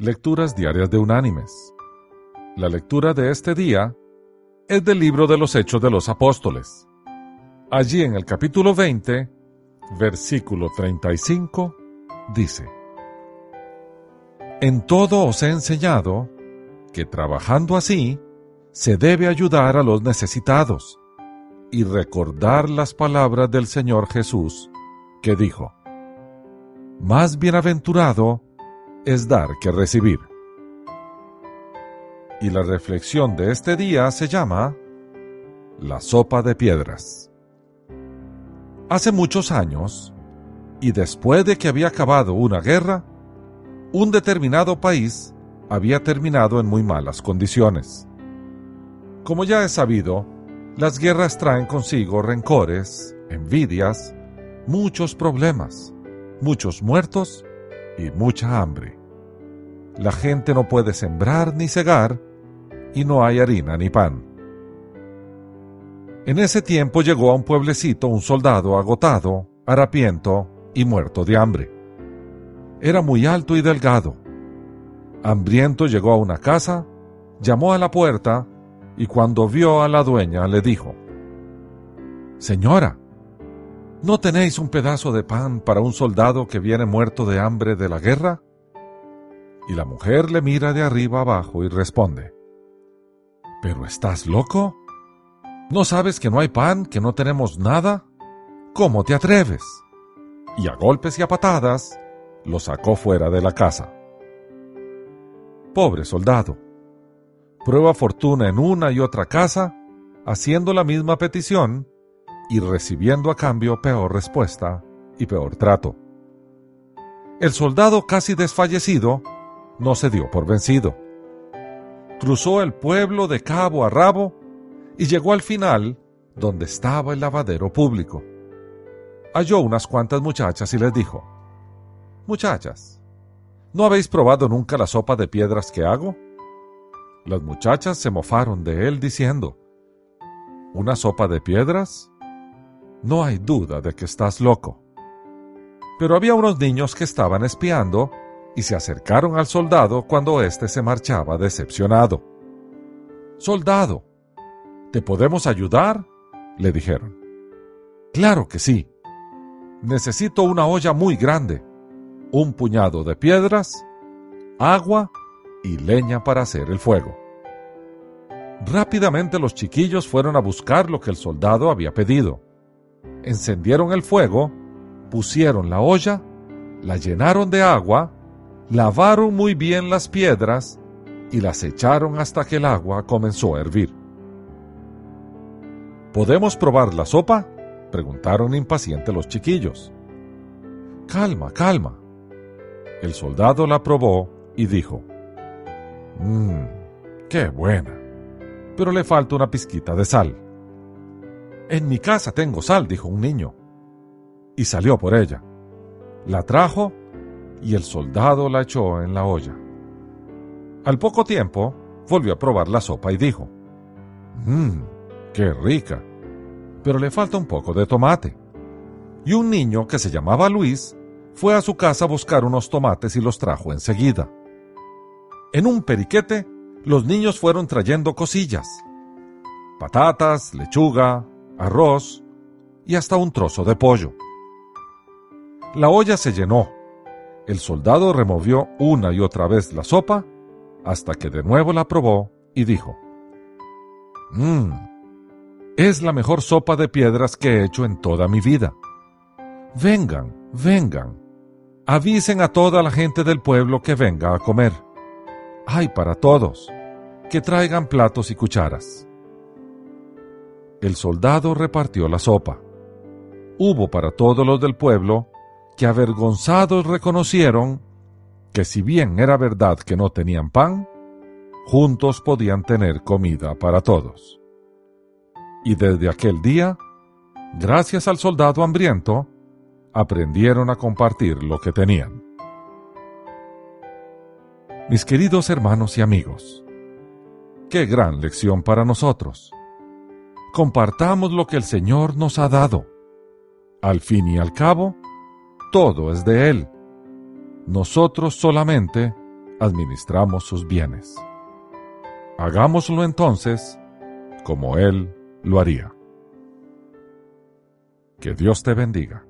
Lecturas Diarias de Unánimes. La lectura de este día es del libro de los Hechos de los Apóstoles. Allí en el capítulo 20, versículo 35, dice, En todo os he enseñado que trabajando así se debe ayudar a los necesitados y recordar las palabras del Señor Jesús, que dijo, Más bienaventurado es dar que recibir. Y la reflexión de este día se llama La sopa de piedras. Hace muchos años, y después de que había acabado una guerra, un determinado país había terminado en muy malas condiciones. Como ya es sabido, las guerras traen consigo rencores, envidias, muchos problemas, muchos muertos y mucha hambre. La gente no puede sembrar ni cegar y no hay harina ni pan. En ese tiempo llegó a un pueblecito un soldado agotado, harapiento y muerto de hambre. Era muy alto y delgado. Hambriento llegó a una casa, llamó a la puerta y cuando vio a la dueña le dijo, Señora, ¿No tenéis un pedazo de pan para un soldado que viene muerto de hambre de la guerra? Y la mujer le mira de arriba abajo y responde, ¿Pero estás loco? ¿No sabes que no hay pan, que no tenemos nada? ¿Cómo te atreves? Y a golpes y a patadas lo sacó fuera de la casa. Pobre soldado. Prueba fortuna en una y otra casa, haciendo la misma petición, y recibiendo a cambio peor respuesta y peor trato. El soldado casi desfallecido no se dio por vencido. Cruzó el pueblo de cabo a rabo y llegó al final donde estaba el lavadero público. Halló unas cuantas muchachas y les dijo, Muchachas, ¿no habéis probado nunca la sopa de piedras que hago? Las muchachas se mofaron de él diciendo, ¿Una sopa de piedras? No hay duda de que estás loco. Pero había unos niños que estaban espiando y se acercaron al soldado cuando éste se marchaba decepcionado. Soldado, ¿te podemos ayudar? le dijeron. Claro que sí. Necesito una olla muy grande, un puñado de piedras, agua y leña para hacer el fuego. Rápidamente los chiquillos fueron a buscar lo que el soldado había pedido encendieron el fuego, pusieron la olla, la llenaron de agua, lavaron muy bien las piedras y las echaron hasta que el agua comenzó a hervir. ¿Podemos probar la sopa? preguntaron impacientes los chiquillos. Calma, calma. El soldado la probó y dijo, Mmm, qué buena, pero le falta una pizquita de sal. En mi casa tengo sal, dijo un niño. Y salió por ella. La trajo y el soldado la echó en la olla. Al poco tiempo, volvió a probar la sopa y dijo, Mmm, qué rica, pero le falta un poco de tomate. Y un niño que se llamaba Luis fue a su casa a buscar unos tomates y los trajo enseguida. En un periquete, los niños fueron trayendo cosillas. Patatas, lechuga, arroz y hasta un trozo de pollo. La olla se llenó. El soldado removió una y otra vez la sopa hasta que de nuevo la probó y dijo, Mmm, es la mejor sopa de piedras que he hecho en toda mi vida. Vengan, vengan, avisen a toda la gente del pueblo que venga a comer. Hay para todos, que traigan platos y cucharas el soldado repartió la sopa. Hubo para todos los del pueblo que avergonzados reconocieron que si bien era verdad que no tenían pan, juntos podían tener comida para todos. Y desde aquel día, gracias al soldado hambriento, aprendieron a compartir lo que tenían. Mis queridos hermanos y amigos, qué gran lección para nosotros compartamos lo que el Señor nos ha dado. Al fin y al cabo, todo es de Él. Nosotros solamente administramos sus bienes. Hagámoslo entonces como Él lo haría. Que Dios te bendiga.